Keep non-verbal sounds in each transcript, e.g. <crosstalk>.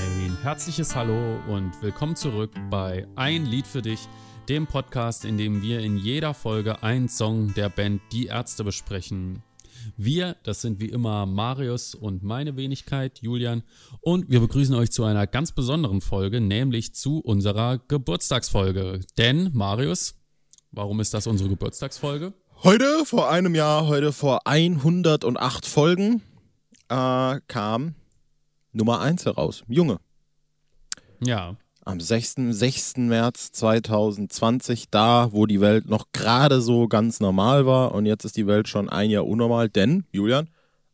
Ein herzliches Hallo und willkommen zurück bei Ein Lied für dich, dem Podcast, in dem wir in jeder Folge einen Song der Band Die Ärzte besprechen. Wir, das sind wie immer Marius und meine Wenigkeit, Julian, und wir begrüßen euch zu einer ganz besonderen Folge, nämlich zu unserer Geburtstagsfolge. Denn, Marius, warum ist das unsere Geburtstagsfolge? Heute, vor einem Jahr, heute vor 108 Folgen, äh, kam Nummer 1 heraus. Junge. Ja. Am 6. 6. März 2020, da, wo die Welt noch gerade so ganz normal war und jetzt ist die Welt schon ein Jahr unnormal, denn, Julian,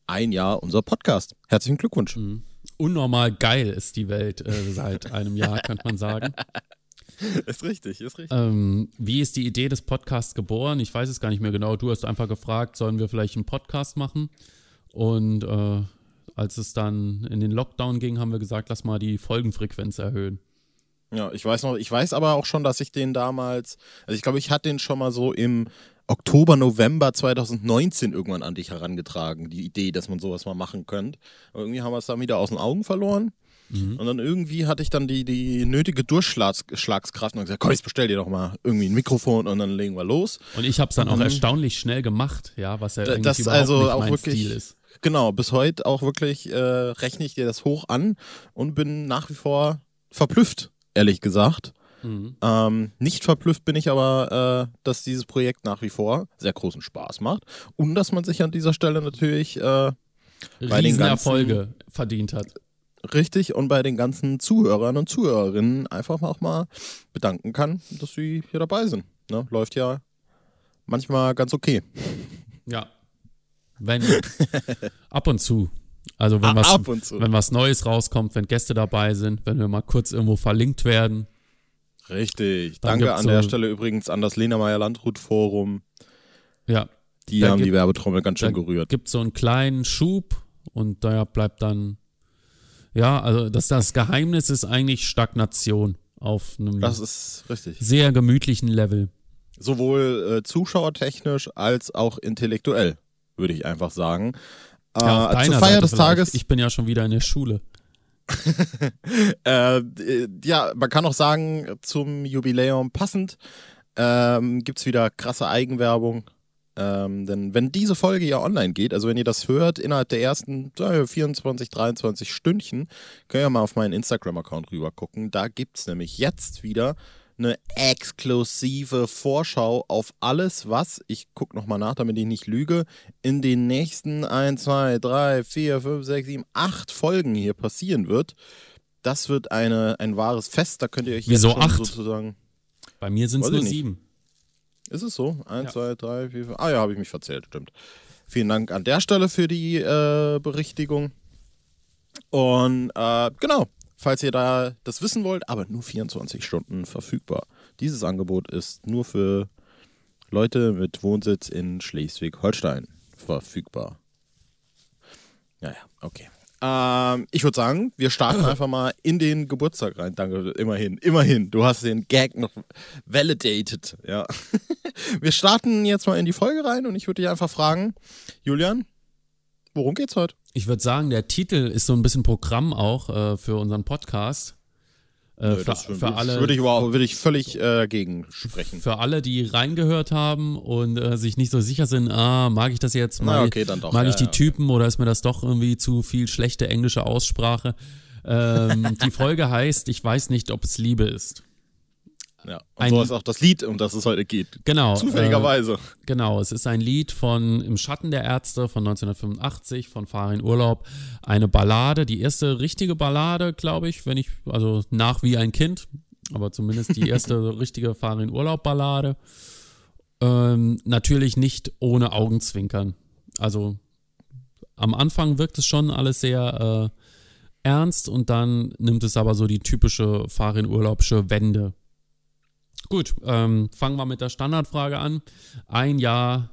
ein Jahr unser Podcast. Herzlichen Glückwunsch. Mhm. Unnormal geil ist die Welt äh, seit einem Jahr, könnte man sagen. <laughs> Ist richtig, ist richtig. Ähm, wie ist die Idee des Podcasts geboren? Ich weiß es gar nicht mehr genau. Du hast einfach gefragt, sollen wir vielleicht einen Podcast machen? Und äh, als es dann in den Lockdown ging, haben wir gesagt, lass mal die Folgenfrequenz erhöhen. Ja, ich weiß noch, ich weiß aber auch schon, dass ich den damals, also ich glaube, ich hatte den schon mal so im Oktober, November 2019 irgendwann an dich herangetragen, die Idee, dass man sowas mal machen könnte. Aber irgendwie haben wir es dann wieder aus den Augen verloren. Mhm. Und dann irgendwie hatte ich dann die, die nötige Durchschlagskraft und gesagt, komm, jetzt bestell dir doch mal irgendwie ein Mikrofon und dann legen wir los. Und ich habe es dann auch erstaunlich schnell gemacht, ja, was ja irgendwie das also nicht auch mein wirklich, Stil ist. Genau, bis heute auch wirklich äh, rechne ich dir das hoch an und bin nach wie vor verblüfft, ehrlich gesagt. Mhm. Ähm, nicht verblüfft bin ich aber, äh, dass dieses Projekt nach wie vor sehr großen Spaß macht und dass man sich an dieser Stelle natürlich äh, bei den ganzen, Riesenerfolge verdient hat. richtig und bei den ganzen Zuhörern und Zuhörerinnen einfach auch mal bedanken kann, dass sie hier dabei sind. Ne? Läuft ja manchmal ganz okay. Ja. Wenn <laughs> ab und zu. Also wenn Ah, was, wenn was Neues rauskommt, wenn Gäste dabei sind, wenn wir mal kurz irgendwo verlinkt werden. Richtig. Danke an der so- Stelle übrigens an das Lena Meyer Landrut Forum. Ja, Die haben die gibt- Werbetrommel ganz schön da gerührt. gibt so einen kleinen Schub und da bleibt dann, ja, also das, das Geheimnis ist eigentlich Stagnation auf einem sehr gemütlichen Level. Sowohl äh, zuschauertechnisch als auch intellektuell, würde ich einfach sagen. Ja, äh, zur Feier Seite des. Tages, Ich bin ja schon wieder in der Schule. äh, <laughs> äh, ja, man kann auch sagen, zum Jubiläum passend ähm, gibt es wieder krasse Eigenwerbung. Ähm, denn wenn diese Folge ja online geht, also wenn ihr das hört, innerhalb der ersten äh, 24, 23 Stündchen, könnt ihr mal auf meinen Instagram-Account rüber gucken. Da gibt es nämlich jetzt wieder eine exklusive Vorschau auf alles, was, ich gucke nochmal nach, damit ich nicht lüge, in den nächsten 1, 2, 3, 4, 5, 6, 7, 8 Folgen hier passieren wird. Das wird eine, ein wahres Fest, da könnt ihr euch Wieso jetzt schon acht? sozusagen. Bei mir sind es nur sieben. Ist es so? Eins, Ja. zwei, drei, vier, fünf. Ah ja, habe ich mich verzählt, stimmt. Vielen Dank an der Stelle für die äh, Berichtigung. Und äh, genau, falls ihr da das wissen wollt, aber nur 24 Stunden verfügbar. Dieses Angebot ist nur für Leute mit Wohnsitz in Schleswig-Holstein verfügbar. Naja, okay. Ähm, ich würde sagen, wir starten <laughs> einfach mal in den Geburtstag rein. Danke, immerhin, immerhin. Du hast den Gag noch validated, ja. <laughs> wir starten jetzt mal in die Folge rein und ich würde dich einfach fragen, Julian, worum geht's heute? Ich würde sagen, der Titel ist so ein bisschen Programm auch äh, für unseren Podcast. Äh, Nö, für, das für alle, würde ich überhaupt würde ich völlig äh, gegen sprechen. für alle, die reingehört haben und äh, sich nicht so sicher sind, ah, mag ich das jetzt? Mag, Na, okay, doch. mag ja, ich die ja. Typen oder ist mir das doch irgendwie zu viel schlechte englische Aussprache? Ähm, die Folge <laughs> heißt, ich weiß nicht, ob es Liebe ist. Ja. Und ein- so ist auch das Lied, um das es heute geht. Genau. Äh, Zufälligerweise. Genau, es ist ein Lied von Im Schatten der Ärzte von 1985 von Farin Urlaub. Eine Ballade, die erste richtige Ballade, glaube ich, wenn ich, also nach wie ein Kind, aber zumindest die erste <laughs> richtige Farin Urlaub Ballade. Ähm, natürlich nicht ohne Augenzwinkern. Also am Anfang wirkt es schon alles sehr äh, ernst und dann nimmt es aber so die typische Farin Urlaubsche Wende. Gut, ähm, fangen wir mit der Standardfrage an. Ein Jahr,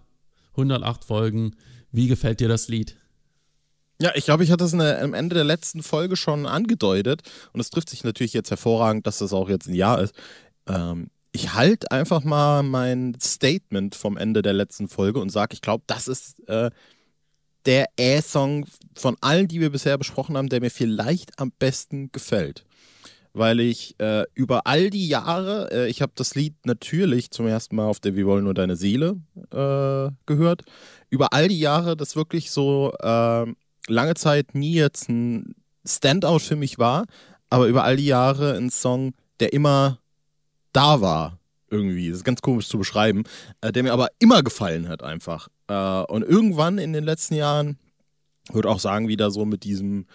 108 Folgen. Wie gefällt dir das Lied? Ja, ich glaube, ich hatte es am Ende der letzten Folge schon angedeutet und es trifft sich natürlich jetzt hervorragend, dass das auch jetzt ein Jahr ist. Ähm, ich halte einfach mal mein Statement vom Ende der letzten Folge und sage, ich glaube, das ist äh, der Ä-Song von allen, die wir bisher besprochen haben, der mir vielleicht am besten gefällt. Weil ich äh, über all die Jahre, äh, ich habe das Lied natürlich zum ersten Mal auf der Wir wollen nur deine Seele äh, gehört, über all die Jahre das wirklich so äh, lange Zeit nie jetzt ein Standout für mich war, aber über all die Jahre ein Song, der immer da war irgendwie. Das ist ganz komisch zu beschreiben, äh, der mir aber immer gefallen hat einfach. Äh, und irgendwann in den letzten Jahren, würde auch sagen, wieder so mit diesem,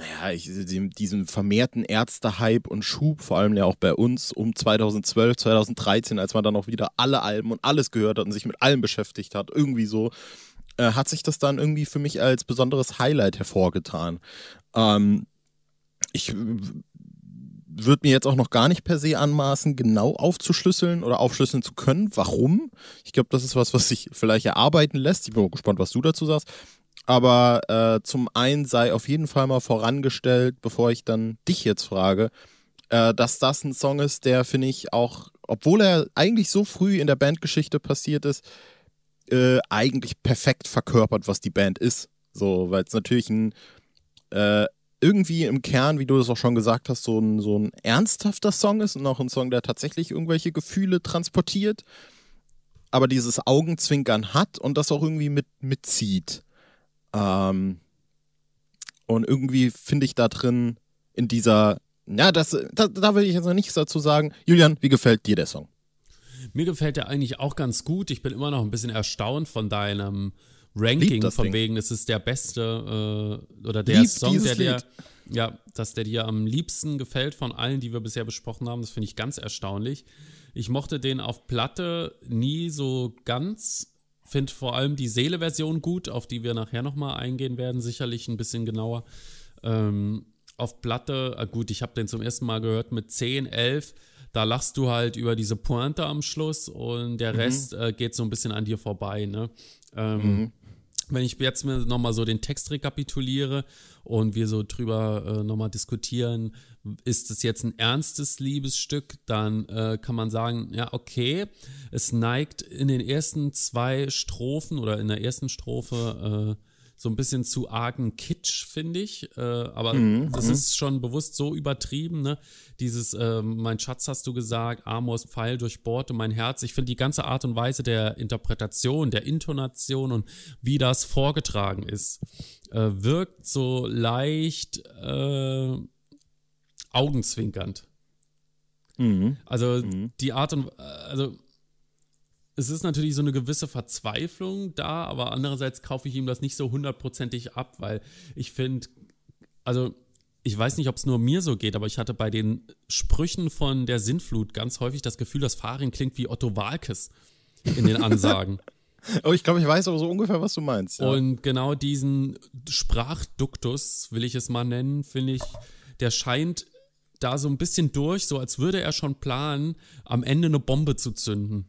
naja, ich, diesem, vermehrten Ärzte-Hype und Schub, vor allem ja auch bei uns um 2012, 2013, als man dann auch wieder alle Alben und alles gehört hat und sich mit allem beschäftigt hat, irgendwie so, äh, hat sich das dann irgendwie für mich als besonderes Highlight hervorgetan. Ähm, ich würde mir jetzt auch noch gar nicht per se anmaßen, genau aufzuschlüsseln oder aufschlüsseln zu können. Warum? Ich glaube, das ist was, was sich vielleicht erarbeiten lässt. Ich bin auch gespannt, was du dazu sagst. Aber äh, zum einen sei auf jeden Fall mal vorangestellt, bevor ich dann dich jetzt frage, äh, dass das ein Song ist, der finde ich auch, obwohl er eigentlich so früh in der Bandgeschichte passiert ist, äh, eigentlich perfekt verkörpert, was die Band ist. So, weil es natürlich ein äh, irgendwie im Kern, wie du das auch schon gesagt hast, so ein, so ein ernsthafter Song ist und auch ein Song, der tatsächlich irgendwelche Gefühle transportiert, aber dieses Augenzwinkern hat und das auch irgendwie mit, mitzieht. Ähm, und irgendwie finde ich da drin in dieser, ja, das, da, da will ich jetzt noch nichts dazu sagen. Julian, wie gefällt dir der Song? Mir gefällt der eigentlich auch ganz gut. Ich bin immer noch ein bisschen erstaunt von deinem Ranking, von Ding. wegen, es ist der beste äh, oder der Lieb Song, der dir, ja, dass der dir am liebsten gefällt von allen, die wir bisher besprochen haben. Das finde ich ganz erstaunlich. Ich mochte den auf Platte nie so ganz. Finde vor allem die Seele-Version gut, auf die wir nachher nochmal eingehen werden, sicherlich ein bisschen genauer. Ähm, auf Platte, äh gut, ich habe den zum ersten Mal gehört mit 10, 11 da lachst du halt über diese Pointe am Schluss und der mhm. Rest äh, geht so ein bisschen an dir vorbei. Ne? Ähm, mhm wenn ich jetzt mir nochmal so den Text rekapituliere und wir so drüber äh, nochmal diskutieren, ist es jetzt ein ernstes Liebesstück, dann äh, kann man sagen, ja, okay, es neigt in den ersten zwei Strophen oder in der ersten Strophe äh, so ein bisschen zu argen Kitsch, finde ich. Äh, aber mhm, das mhm. ist schon bewusst so übertrieben, ne? Dieses, äh, mein Schatz hast du gesagt, Amors Pfeil durchbohrte mein Herz. Ich finde die ganze Art und Weise der Interpretation, der Intonation und wie das vorgetragen ist, äh, wirkt so leicht äh, augenzwinkernd. Mhm. Also mhm. die Art und also es ist natürlich so eine gewisse Verzweiflung da, aber andererseits kaufe ich ihm das nicht so hundertprozentig ab, weil ich finde, also ich weiß nicht, ob es nur mir so geht, aber ich hatte bei den Sprüchen von der Sintflut ganz häufig das Gefühl, dass Farin klingt wie Otto Walkes in den Ansagen. <laughs> oh, ich glaube, ich weiß aber so ungefähr, was du meinst. Ja. Und genau diesen Sprachduktus, will ich es mal nennen, finde ich, der scheint da so ein bisschen durch, so als würde er schon planen, am Ende eine Bombe zu zünden.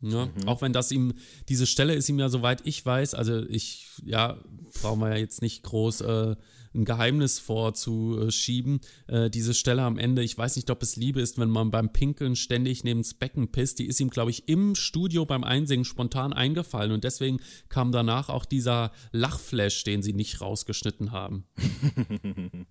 Ja, mhm. Auch wenn das ihm, diese Stelle ist ihm ja, soweit ich weiß, also ich, ja, brauchen wir ja jetzt nicht groß äh, ein Geheimnis vorzuschieben. Äh, diese Stelle am Ende, ich weiß nicht, ob es Liebe ist, wenn man beim Pinkeln ständig neben das Becken pisst, die ist ihm, glaube ich, im Studio beim Einsingen spontan eingefallen und deswegen kam danach auch dieser Lachflash, den sie nicht rausgeschnitten haben. <laughs>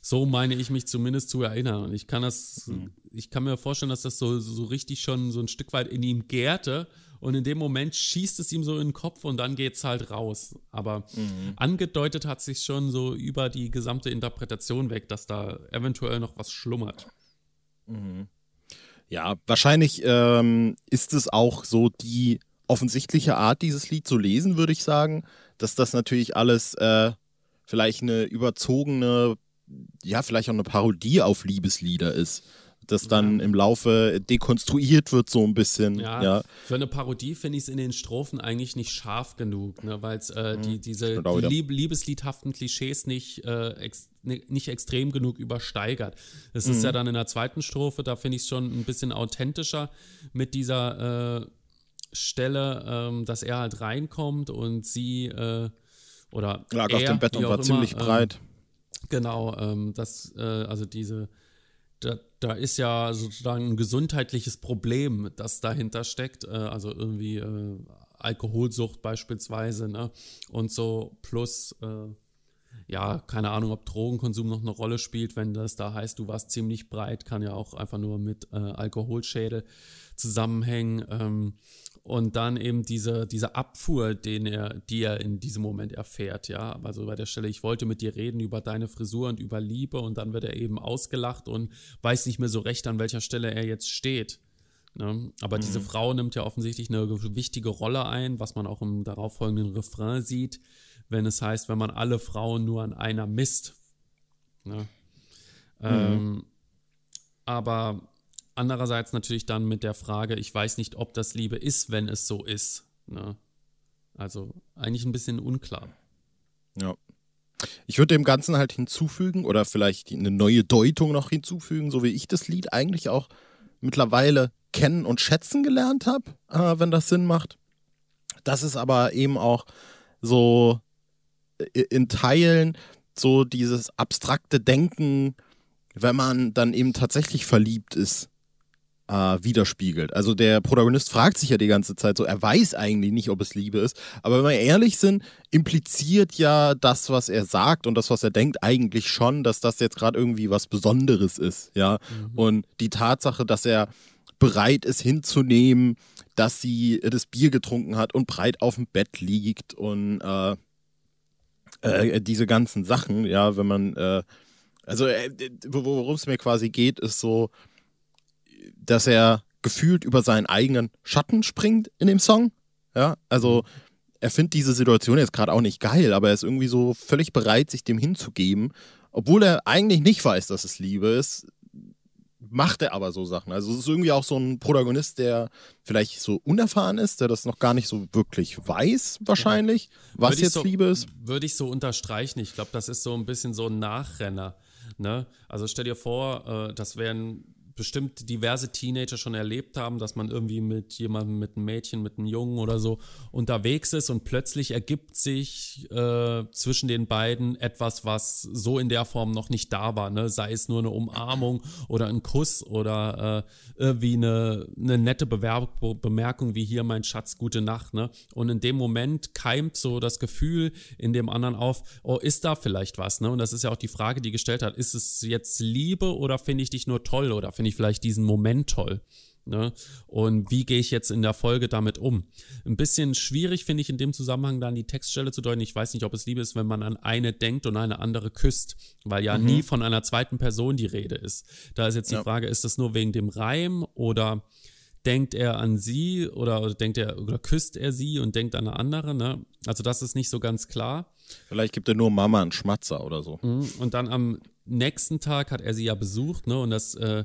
So meine ich mich zumindest zu erinnern. Und ich kann das, mhm. ich kann mir vorstellen, dass das so, so richtig schon so ein Stück weit in ihm gärte. Und in dem Moment schießt es ihm so in den Kopf und dann geht es halt raus. Aber mhm. angedeutet hat sich schon so über die gesamte Interpretation weg, dass da eventuell noch was schlummert. Mhm. Ja, wahrscheinlich ähm, ist es auch so die offensichtliche Art, dieses Lied zu lesen, würde ich sagen, dass das natürlich alles äh, vielleicht eine überzogene ja, vielleicht auch eine Parodie auf Liebeslieder ist. Das dann ja. im Laufe dekonstruiert wird, so ein bisschen. Ja, ja. für eine Parodie finde ich es in den Strophen eigentlich nicht scharf genug, ne, weil es äh, mhm. die, diese die Lieb Liebesliedhaften Klischees nicht, äh, ex nicht extrem genug übersteigert. Es mhm. ist ja dann in der zweiten Strophe, da finde ich es schon ein bisschen authentischer mit dieser äh, Stelle, ähm, dass er halt reinkommt und sie äh, oder lag er, auf dem Bett und war immer, ziemlich ähm, breit. Genau, ähm, das, äh, also diese, da, da, ist ja sozusagen ein gesundheitliches Problem, das dahinter steckt. Äh, also irgendwie äh, Alkoholsucht beispielsweise, ne? Und so plus äh, ja, keine Ahnung, ob Drogenkonsum noch eine Rolle spielt, wenn das da heißt, du warst ziemlich breit, kann ja auch einfach nur mit äh, Alkoholschädel zusammenhängen. Ähm, und dann eben diese, diese Abfuhr, den er, die er in diesem Moment erfährt, ja. Also bei der Stelle, ich wollte mit dir reden über deine Frisur und über Liebe und dann wird er eben ausgelacht und weiß nicht mehr so recht, an welcher Stelle er jetzt steht. Ne? Aber mhm. diese Frau nimmt ja offensichtlich eine wichtige Rolle ein, was man auch im darauffolgenden Refrain sieht wenn es heißt, wenn man alle Frauen nur an einer misst. Ne? Mhm. Ähm, aber andererseits natürlich dann mit der Frage, ich weiß nicht, ob das Liebe ist, wenn es so ist. Ne? Also eigentlich ein bisschen unklar. Ja. Ich würde dem Ganzen halt hinzufügen oder vielleicht eine neue Deutung noch hinzufügen, so wie ich das Lied eigentlich auch mittlerweile kennen und schätzen gelernt habe, äh, wenn das Sinn macht. Das ist aber eben auch so in Teilen so dieses abstrakte Denken, wenn man dann eben tatsächlich verliebt ist, äh, widerspiegelt. Also der Protagonist fragt sich ja die ganze Zeit so, er weiß eigentlich nicht, ob es Liebe ist, aber wenn wir ehrlich sind, impliziert ja das, was er sagt und das, was er denkt, eigentlich schon, dass das jetzt gerade irgendwie was Besonderes ist, ja. Mhm. Und die Tatsache, dass er bereit ist hinzunehmen, dass sie das Bier getrunken hat und breit auf dem Bett liegt und äh, äh, diese ganzen Sachen, ja, wenn man, äh, also äh, worum es mir quasi geht, ist so, dass er gefühlt über seinen eigenen Schatten springt in dem Song, ja, also er findet diese Situation jetzt gerade auch nicht geil, aber er ist irgendwie so völlig bereit, sich dem hinzugeben, obwohl er eigentlich nicht weiß, dass es Liebe ist, macht er aber so Sachen. Also es ist irgendwie auch so ein Protagonist, der vielleicht so unerfahren ist, der das noch gar nicht so wirklich weiß, wahrscheinlich, ja. was würde jetzt so, Liebe ist. Würde ich so unterstreichen. Ich glaube, das ist so ein bisschen so ein Nachrenner. Ne? Also stell dir vor, äh, das wären bestimmt diverse Teenager schon erlebt haben, dass man irgendwie mit jemandem, mit einem Mädchen, mit einem Jungen oder so unterwegs ist und plötzlich ergibt sich äh, zwischen den beiden etwas, was so in der Form noch nicht da war, ne? sei es nur eine Umarmung oder ein Kuss oder äh, irgendwie eine, eine nette Bewerb Bemerkung wie hier mein Schatz, gute Nacht. Ne? Und in dem Moment keimt so das Gefühl in dem anderen auf, oh, ist da vielleicht was? Ne? Und das ist ja auch die Frage, die gestellt hat, ist es jetzt Liebe oder finde ich dich nur toll oder finde ich vielleicht diesen Moment toll. Ne? Und wie gehe ich jetzt in der Folge damit um? Ein bisschen schwierig finde ich in dem Zusammenhang dann die Textstelle zu deuten. Ich weiß nicht, ob es Liebe ist, wenn man an eine denkt und eine andere küsst, weil ja mhm. nie von einer zweiten Person die Rede ist. Da ist jetzt die ja. Frage, ist das nur wegen dem Reim oder denkt er an sie oder, oder denkt er oder küsst er sie und denkt an eine andere? Ne? Also das ist nicht so ganz klar. Vielleicht gibt er nur Mama einen Schmatzer oder so. Mhm. Und dann am nächsten Tag hat er sie ja besucht, ne? Und das, äh,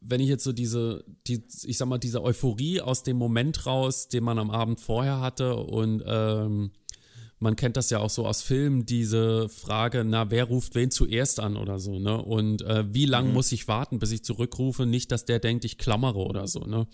wenn ich jetzt so diese, die, ich sag mal, diese Euphorie aus dem Moment raus, den man am Abend vorher hatte und ähm, man kennt das ja auch so aus Filmen, diese Frage, na, wer ruft wen zuerst an oder so, ne? Und äh, wie lange mhm. muss ich warten, bis ich zurückrufe? Nicht, dass der denkt, ich klammere oder so, ne?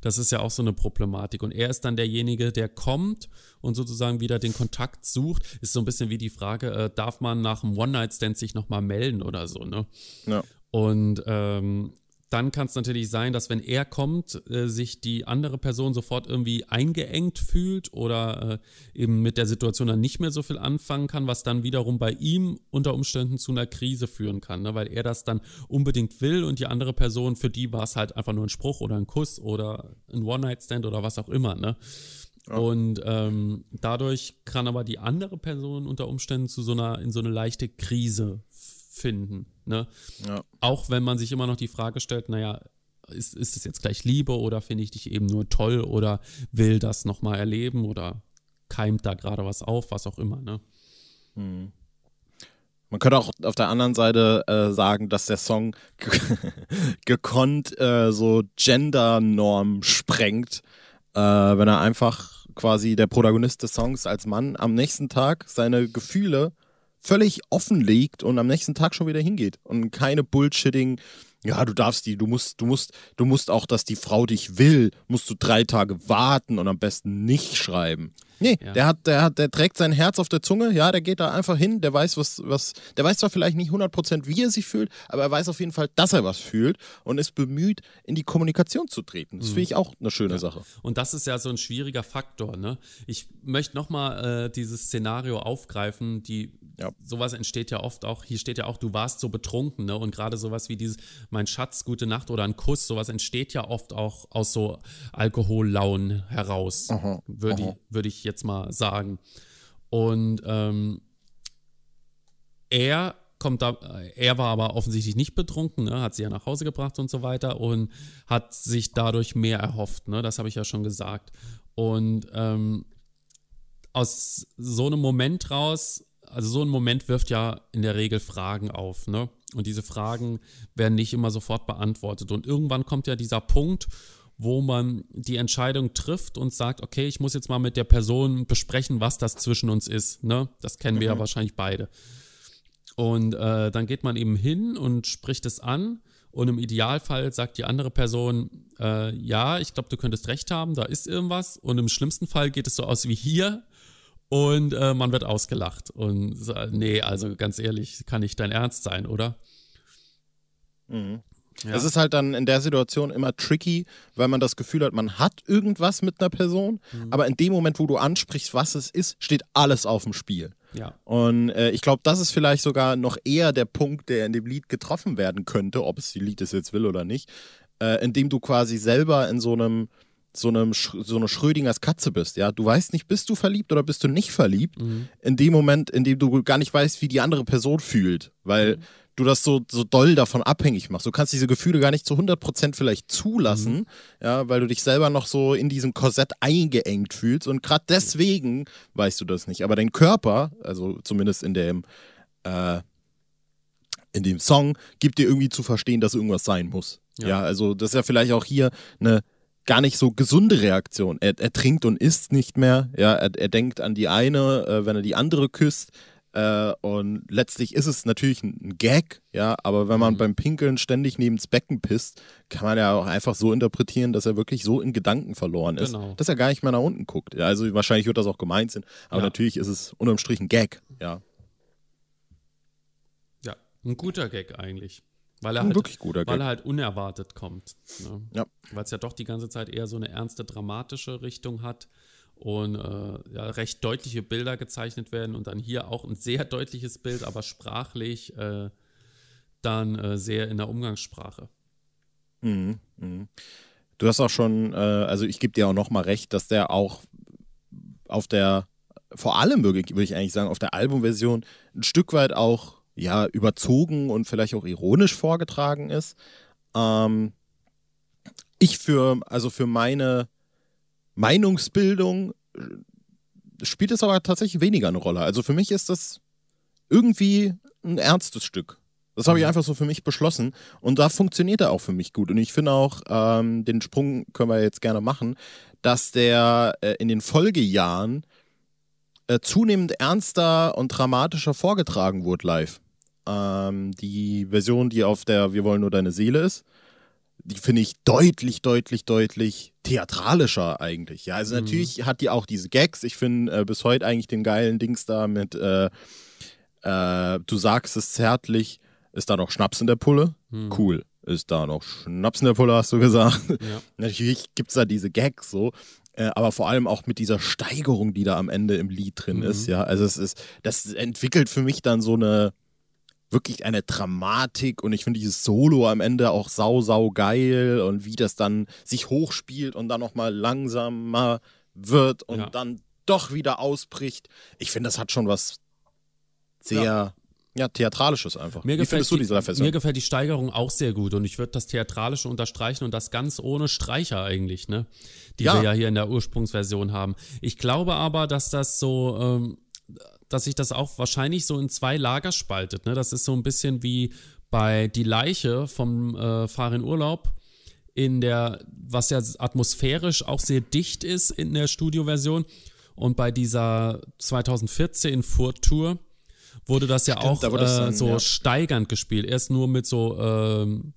Das ist ja auch so eine Problematik. Und er ist dann derjenige, der kommt und sozusagen wieder den Kontakt sucht. Ist so ein bisschen wie die Frage, äh, darf man nach einem One-Night-Stand sich nochmal melden oder so, ne? Ja. Und ähm, dann kann es natürlich sein, dass wenn er kommt, äh, sich die andere Person sofort irgendwie eingeengt fühlt oder äh, eben mit der Situation dann nicht mehr so viel anfangen kann, was dann wiederum bei ihm unter Umständen zu einer Krise führen kann, ne? weil er das dann unbedingt will und die andere Person, für die war es halt einfach nur ein Spruch oder ein Kuss oder ein One-Night-Stand oder was auch immer. Ne? Ja. Und ähm, dadurch kann aber die andere Person unter Umständen zu so einer, in so eine leichte Krise finden. Ne? Ja. Auch wenn man sich immer noch die Frage stellt, naja, ist, ist es jetzt gleich Liebe oder finde ich dich eben nur toll oder will das nochmal erleben oder keimt da gerade was auf, was auch immer, ne? Hm. Man könnte auch auf der anderen Seite äh, sagen, dass der Song <laughs> gekonnt äh, so Gender-Norm sprengt, äh, wenn er einfach quasi der Protagonist des Songs als Mann am nächsten Tag seine Gefühle völlig offen legt und am nächsten Tag schon wieder hingeht und keine Bullshitting ja, du darfst die, du musst, du musst, du musst auch, dass die Frau dich will, musst du drei Tage warten und am besten nicht schreiben. Nee, Ja. der hat, der hat, der trägt sein Herz auf der Zunge, ja, der geht da einfach hin, der weiß, was, was, der weiß zwar vielleicht nicht 100% wie er sich fühlt, aber er weiß auf jeden Fall, dass er was fühlt und ist bemüht, in die Kommunikation zu treten. Das finde ich auch eine schöne Sache. Und das ist ja so ein schwieriger Faktor. Ne? Ich möchte nochmal äh, dieses Szenario aufgreifen, die Ja. sowas entsteht ja oft auch, hier steht ja auch, du warst so betrunken, ne? Und gerade sowas wie dieses, mein Schatz, gute Nacht oder ein Kuss, sowas entsteht ja oft auch aus so Alkohollaunen heraus, würde ich, würd ich jetzt mal sagen. Und ähm, er kommt da, er war aber offensichtlich nicht betrunken, ne? hat sie ja nach Hause gebracht und so weiter und hat sich dadurch mehr erhofft, ne? Das habe ich ja schon gesagt. Und ähm, aus so einem Moment raus, also so ein Moment wirft ja in der Regel Fragen auf, ne? Und diese Fragen werden nicht immer sofort beantwortet. Und irgendwann kommt ja dieser Punkt, wo man die Entscheidung trifft und sagt, okay, ich muss jetzt mal mit der Person besprechen, was das zwischen uns ist. Ne? Das kennen wir ja wahrscheinlich beide. Und äh, dann geht man eben hin und spricht es an. Und im Idealfall sagt die andere Person, äh, ja, ich glaube, du könntest recht haben, da ist irgendwas. Und im schlimmsten Fall geht es so aus wie hier. Und äh, man wird ausgelacht. Und so, nee, also ganz ehrlich, kann nicht dein Ernst sein, oder? Ja. Es ist halt dann in der Situation immer tricky, weil man das Gefühl hat, man hat irgendwas mit einer Person, Mhm. aber in dem Moment, wo du ansprichst, was es ist, steht alles auf dem Spiel. Ja. Und äh, ich glaube, das ist vielleicht sogar noch eher der Punkt, der in dem Lied getroffen werden könnte, ob es die Lied es jetzt will oder nicht, äh, indem du quasi selber in so einem so einem so eine Schrödingers Katze bist, ja. Du weißt nicht, bist du verliebt oder bist du nicht verliebt, Mhm. in dem Moment, in dem du gar nicht weißt, wie die andere Person fühlt, weil Mhm. du das so, so doll davon abhängig machst. Du kannst diese Gefühle gar nicht zu 100% vielleicht zulassen, Mhm. ja, weil du dich selber noch so in diesem Korsett eingeengt fühlst und gerade deswegen weißt du das nicht. Aber dein Körper, also zumindest in dem, äh, in dem Song, gibt dir irgendwie zu verstehen, dass irgendwas sein muss. Ja. Ja, also das ist ja vielleicht auch hier eine gar nicht so gesunde Reaktion. Er, er trinkt und isst nicht mehr. Ja, er, er denkt an die eine, äh, wenn er die andere küsst. Äh, und letztlich ist es natürlich ein, Gag, ja, aber wenn man beim Pinkeln ständig neben das Becken pisst, kann man ja auch einfach so interpretieren, dass er wirklich so in Gedanken verloren ist, Genau. dass er gar nicht mehr nach unten guckt. Ja, also wahrscheinlich wird das auch gemeint sein, aber Ja. natürlich ist es unterm Strich ein Gag, ja. Ja, ein guter Gag eigentlich. Weil er halt, wirklich guter Weil Gag. er halt unerwartet kommt. Ne? Ja. Weil es ja doch die ganze Zeit eher so eine ernste, dramatische Richtung hat und äh, ja, recht deutliche Bilder gezeichnet werden und dann hier auch ein sehr deutliches Bild, aber sprachlich äh, dann äh, sehr in der Umgangssprache. Mhm, mhm. Du hast auch schon, äh, also ich gebe dir auch noch mal recht, dass der auch auf der, vor allem würde ich eigentlich sagen, auf der Albumversion ein Stück weit auch ja überzogen und vielleicht auch ironisch vorgetragen ist. Ähm, ich für, also für meine Meinungsbildung äh, spielt es aber tatsächlich weniger eine Rolle. Also für mich ist das irgendwie ein ernstes Stück. Das habe ich einfach so für mich beschlossen. Und da funktioniert er auch für mich gut. Und ich finde auch, ähm, den Sprung können wir jetzt gerne machen, dass der äh, in den Folgejahren äh, zunehmend ernster und dramatischer vorgetragen wurde live. Ähm, die Version, die auf der Wir wollen nur deine Seele ist, die finde ich deutlich, deutlich, deutlich theatralischer eigentlich. Ja, also natürlich hat die auch diese Gags. Ich finde äh, bis heute eigentlich den geilen Dings da mit äh, äh, Du sagst es zärtlich, ist da noch Schnaps in der Pulle? Cool. Ist da noch Schnaps in der Pulle, hast du gesagt? Ja. <laughs> Natürlich gibt es da diese Gags so, äh, aber vor allem auch mit dieser Steigerung, die da am Ende im Lied drin ist, ja. Also es ist, das entwickelt für mich dann so eine wirklich eine Dramatik und ich finde dieses Solo am Ende auch sau, sau geil und wie das dann sich hochspielt und dann nochmal langsamer wird und Ja. dann doch wieder ausbricht. Ich finde, das hat schon was sehr, ja, theatralisches einfach. Mir wie gefällt, findest du die, mir gefällt die Steigerung auch sehr gut und ich würde das Theatralische unterstreichen und das ganz ohne Streicher eigentlich, ne? Die Ja. wir ja hier in der Ursprungsversion haben. Ich glaube aber, dass das so, ähm, dass sich das auch wahrscheinlich so in zwei Lager spaltet, ne? Das ist so ein bisschen wie bei Die Leiche vom äh, Fahr in Urlaub in der, was ja atmosphärisch auch sehr dicht ist in der Studioversion und bei dieser 2014 Furt-Tour wurde das ja Stimmt, auch da äh, dann, so ja. steigernd gespielt. Erst nur mit so ähm,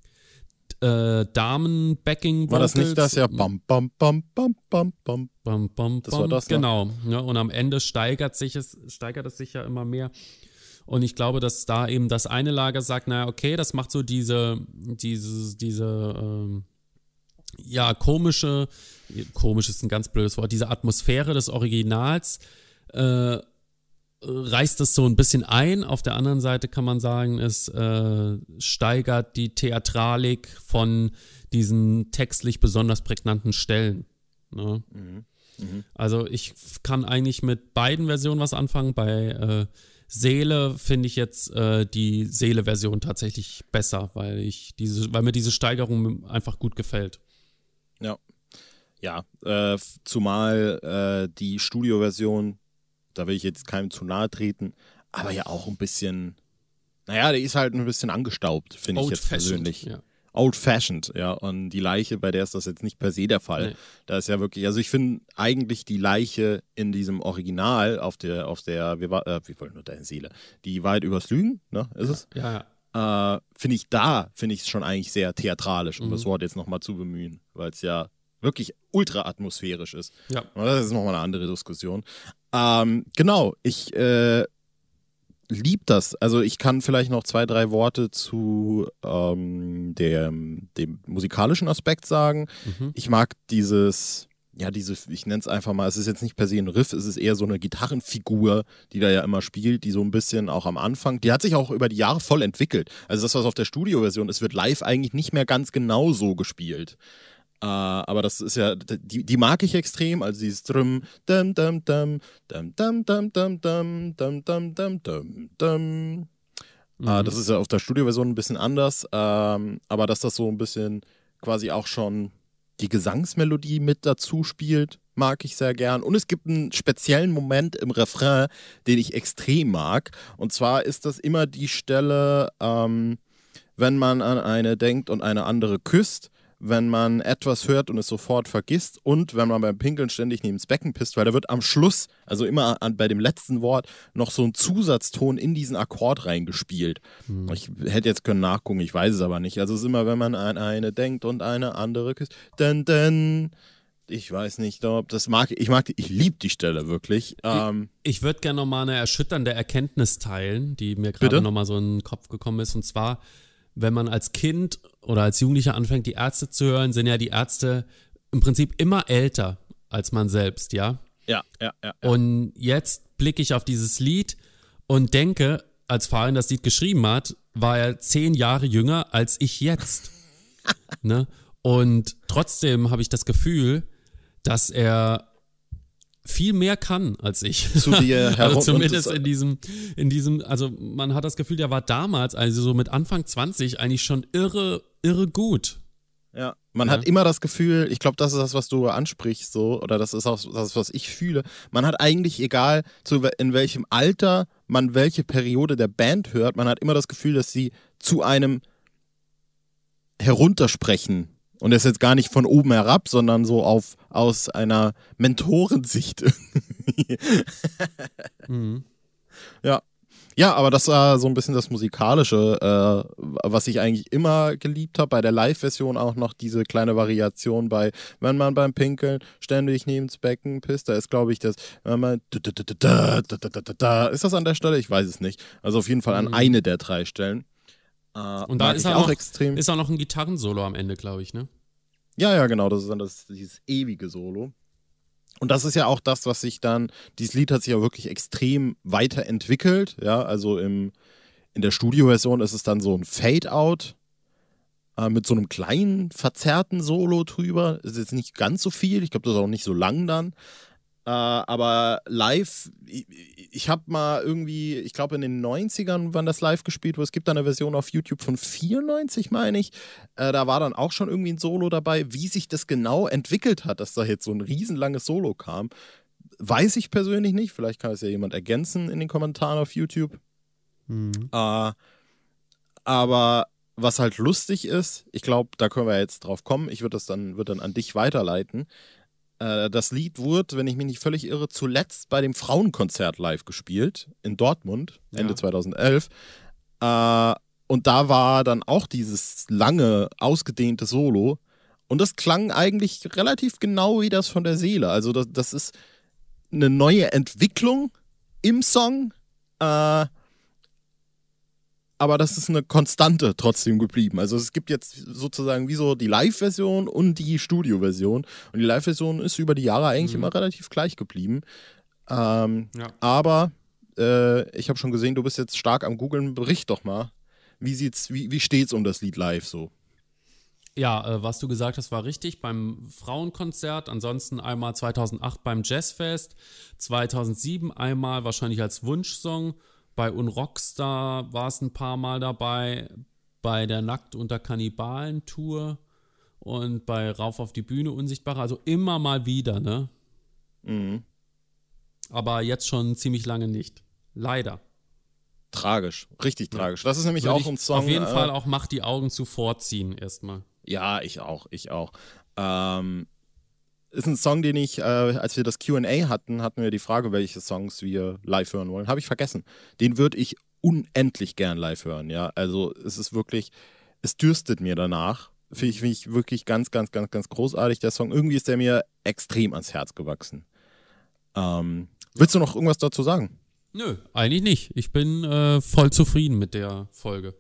äh, Damen-Backing War das nicht das ja? Bam, bam, bam, bam, bam, bam. Bam, bam, Das war das, ne? Genau. Ja, und am Ende steigert sich es, steigert es sich ja immer mehr. Und ich glaube, dass da eben das eine Lager sagt, naja, okay, das macht so diese, diese, diese, ähm, ja, komische, komisch ist ein ganz blödes Wort, diese Atmosphäre des Originals äh, reißt es so ein bisschen ein. Auf der anderen Seite kann man sagen, es äh, steigert die Theatralik von diesen textlich besonders prägnanten Stellen. Ne? Also ich kann eigentlich mit beiden Versionen was anfangen. Bei äh, Seele finde ich jetzt äh, die Seele-Version tatsächlich besser, weil ich diese, weil mir diese Steigerung einfach gut gefällt. Ja. Ja, äh, zumal äh, die Studioversion, da will ich jetzt keinem zu nahe treten, aber ja auch ein bisschen, naja, der ist halt ein bisschen angestaubt, finde ich jetzt persönlich. Ja. Old-fashioned, ja. Und die Leiche, bei der ist das jetzt nicht per se der Fall. Nee. Da ist ja wirklich, also ich finde eigentlich die Leiche in diesem Original auf der, auf der, wir, äh, wir wollen nur deine Seele, die Wahrheit übers Lügen, ne, ist es? Ja, ja. äh, finde ich da, finde ich es schon eigentlich sehr theatralisch, um Mhm. das Wort jetzt nochmal zu bemühen, weil es ja wirklich ultra atmosphärisch ist. Ja. Aber das ist nochmal eine andere Diskussion. Ähm, genau, ich äh, lieb das. Also ich kann vielleicht noch zwei, drei Worte zu ähm, dem, dem musikalischen Aspekt sagen. Mhm. Ich mag dieses, ja, diese, ich nenne es einfach mal, es ist jetzt nicht per se ein Riff, es ist eher so eine Gitarrenfigur, die da ja immer spielt, die so ein bisschen auch am Anfang, die hat sich auch über die Jahre voll entwickelt. Also das, was auf der Studioversion ist, wird live eigentlich nicht mehr ganz genau so gespielt. Äh, aber das ist ja, die, die mag ich extrem, also dieses Drum, dum, dum, dum, dum, dum, dum, dum, dum, dum, dum, dum, dum, dum. Äh, das ist ja auf der Studioversion ein bisschen anders, ähm, aber dass das so ein bisschen quasi auch schon die Gesangsmelodie mit dazu spielt, mag ich sehr gern. Und es gibt einen speziellen Moment im Refrain, den ich extrem mag. Und zwar ist das immer die Stelle, ähm, wenn man an eine denkt und eine andere küsst, wenn man etwas hört und es sofort vergisst und wenn man beim Pinkeln ständig neben das Becken pisst, weil da wird am Schluss, also immer an, bei dem letzten Wort, noch so ein Zusatzton in diesen Akkord reingespielt. Ich hätte jetzt können nachgucken, ich weiß es aber nicht. Also es ist immer, wenn man an eine denkt und eine andere küsst, denn, denn, ich weiß nicht, ob das mag, ich mag, die- ich liebe die Stelle wirklich. Ähm, Ich würde gerne nochmal eine erschütternde Erkenntnis teilen, die mir gerade nochmal so in den Kopf gekommen ist. Und zwar, wenn man als Kind oder als Jugendlicher anfängt, die Ärzte zu hören, sind ja die Ärzte im Prinzip immer älter als man selbst, ja? ja, ja, ja. Und jetzt blicke ich auf dieses Lied und denke, als Farin das Lied geschrieben hat, war er zehn Jahre jünger als ich jetzt. <laughs> ne? Und trotzdem habe ich das Gefühl, dass er viel mehr kann als ich. Zu dir <laughs> herum- also zumindest in diesem, in diesem, also man hat das Gefühl, der war damals, also so mit Anfang 20, eigentlich schon irre, irre gut. Ja, man Ja. hat immer das Gefühl, ich glaube, das ist das, was du ansprichst, so, oder das ist auch das, was ich fühle. Man hat eigentlich, egal zu, in welchem Alter man welche Periode der Band hört, man hat immer das Gefühl, dass sie zu einem heruntersprechen. Und das ist jetzt gar nicht von oben herab, sondern so auf, aus einer Mentorensicht. <laughs> Mhm. Ja. Ja, aber das war so ein bisschen das Musikalische, äh, was ich eigentlich immer geliebt habe. Bei der Live-Version auch noch diese kleine Variation bei Wenn man beim Pinkeln ständig neben das Becken pisst. Da ist, glaube ich, das wenn man Ist das an der Stelle? Ich weiß es nicht. Also auf jeden Fall an mhm. eine der drei Stellen. Äh, Und da ist auch, noch, extrem. ist auch noch ein Gitarrensolo am Ende, glaube ich, ne? Ja, ja, genau. Das ist dann das, dieses ewige Solo. Und das ist ja auch das, was sich dann, dieses Lied hat sich ja wirklich extrem weiterentwickelt, ja, also im, in der Studioversion ist es dann so ein Fade-Out äh, mit so einem kleinen, verzerrten Solo drüber, ist jetzt nicht ganz so viel, ich glaube, das ist auch nicht so lang dann, äh, aber live, ich, ich habe mal irgendwie, ich glaube in den 90ern, wann das live gespielt wurde, es gibt da eine Version auf YouTube von 94, meine ich, äh, da war dann auch schon irgendwie ein Solo dabei. Wie sich das genau entwickelt hat, dass da jetzt so ein riesenlanges Solo kam, weiß ich persönlich nicht. Vielleicht kann es ja jemand ergänzen in den Kommentaren auf YouTube. Äh, aber was halt lustig ist, ich glaube, da können wir jetzt drauf kommen. Ich würde das dann, würd dann an dich weiterleiten. Äh, das Lied wurde, wenn ich mich nicht völlig irre, zuletzt bei dem Frauenkonzert live gespielt in Dortmund, Ende Ja. 2011. Äh, und da war dann auch dieses lange, ausgedehnte Solo. Und das klang eigentlich relativ genau wie das von der Seele. Also das, das ist eine neue Entwicklung im Song. Äh, aber das ist eine Konstante trotzdem geblieben. Also es gibt jetzt sozusagen wie so die Live-Version und die Studio-Version. Und die Live-Version ist über die Jahre eigentlich mhm. immer relativ gleich geblieben. Ähm, ja. Aber äh, ich habe schon gesehen, du bist jetzt stark am Googeln. Bericht doch mal. Wie, sieht's, wie, wie steht's um das Lied live so? Ja, äh, was du gesagt hast, war richtig. Beim Frauenkonzert, ansonsten einmal 2008 beim Jazzfest, 2007 einmal wahrscheinlich als Wunschsong. Bei Unrockstar war es ein paar Mal dabei. Bei der Nackt unter Kannibalen Tour und bei Rauf auf die Bühne Unsichtbare. Also immer mal wieder, ne? Mhm. Aber jetzt schon ziemlich lange nicht. Leider. Tragisch, richtig tragisch. Das ist nämlich Würde auch ein Song. Auf jeden äh, Fall auch Macht die Augen zu vorziehen, erstmal. Ja, ich auch, ich auch. Ähm, ist ein Song, den ich, äh, als wir das QA hatten, hatten wir die Frage, welche Songs wir live hören wollen. Habe ich vergessen. Den würde ich unendlich gern live hören, ja. Also es ist wirklich, es dürstet mir danach. Finde ich, find ich wirklich ganz, ganz, ganz, ganz großartig, der Song. Irgendwie ist der mir extrem ans Herz gewachsen. Ähm, willst du noch irgendwas dazu sagen? Nö, eigentlich nicht. Ich bin äh, voll zufrieden mit der Folge.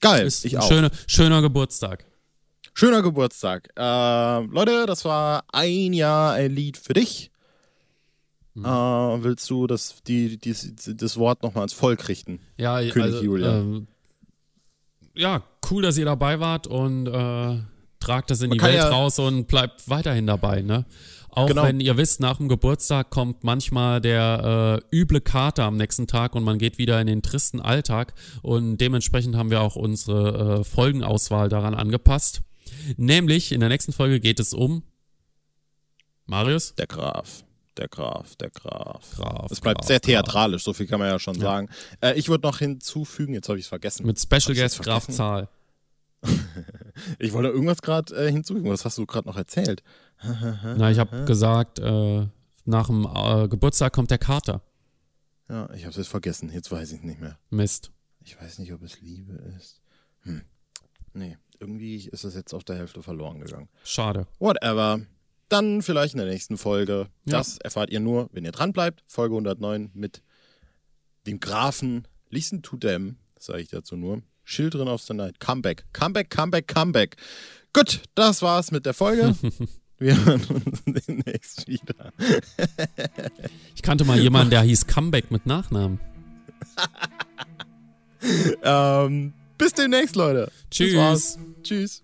Geil, ist ich ein auch. Schöner, schöner Geburtstag. Schöner Geburtstag. Äh, Leute, das war ein Jahr ein Lied für dich. Mhm. Äh, willst du das, die, die, das Wort nochmal ans Volk richten? Ja, König also, Julia. Ähm, ja, cool, dass ihr dabei wart und äh, tragt das in Man die Welt ja raus und bleibt weiterhin dabei, ne? Auch genau. wenn ihr wisst, nach dem Geburtstag kommt manchmal der äh, üble Kater am nächsten Tag und man geht wieder in den tristen Alltag. Und dementsprechend haben wir auch unsere äh, Folgenauswahl daran angepasst. Nämlich in der nächsten Folge geht es um Marius? Der Graf. Der Graf, der Graf. Graf es bleibt Graf, sehr theatralisch, so viel kann man ja schon ja. sagen. Äh, ich würde noch hinzufügen, jetzt habe ich es vergessen. Mit Special Guest Graf Zahl. <laughs> ich wollte irgendwas gerade äh, hinzufügen. Was hast du gerade noch erzählt? <laughs> Na, ich habe gesagt, äh, nach dem äh, Geburtstag kommt der Kater. Ja, ich habe es jetzt vergessen. Jetzt weiß ich nicht mehr. Mist. Ich weiß nicht, ob es Liebe ist. Hm. Nee, irgendwie ist es jetzt auf der Hälfte verloren gegangen. Schade. Whatever. Dann vielleicht in der nächsten Folge. Ja. Das erfahrt ihr nur, wenn ihr dran bleibt. Folge 109 mit dem Grafen Listen to them, sage ich dazu nur. Children of the Night. Comeback. Comeback, Comeback, Comeback. Gut, das war's mit der Folge. <laughs> Wir hören uns <laughs> demnächst wieder. ich kannte mal jemanden, der hieß Comeback mit Nachnamen. <laughs> ähm, bis demnächst, Leute. Tschüss. Tschüss.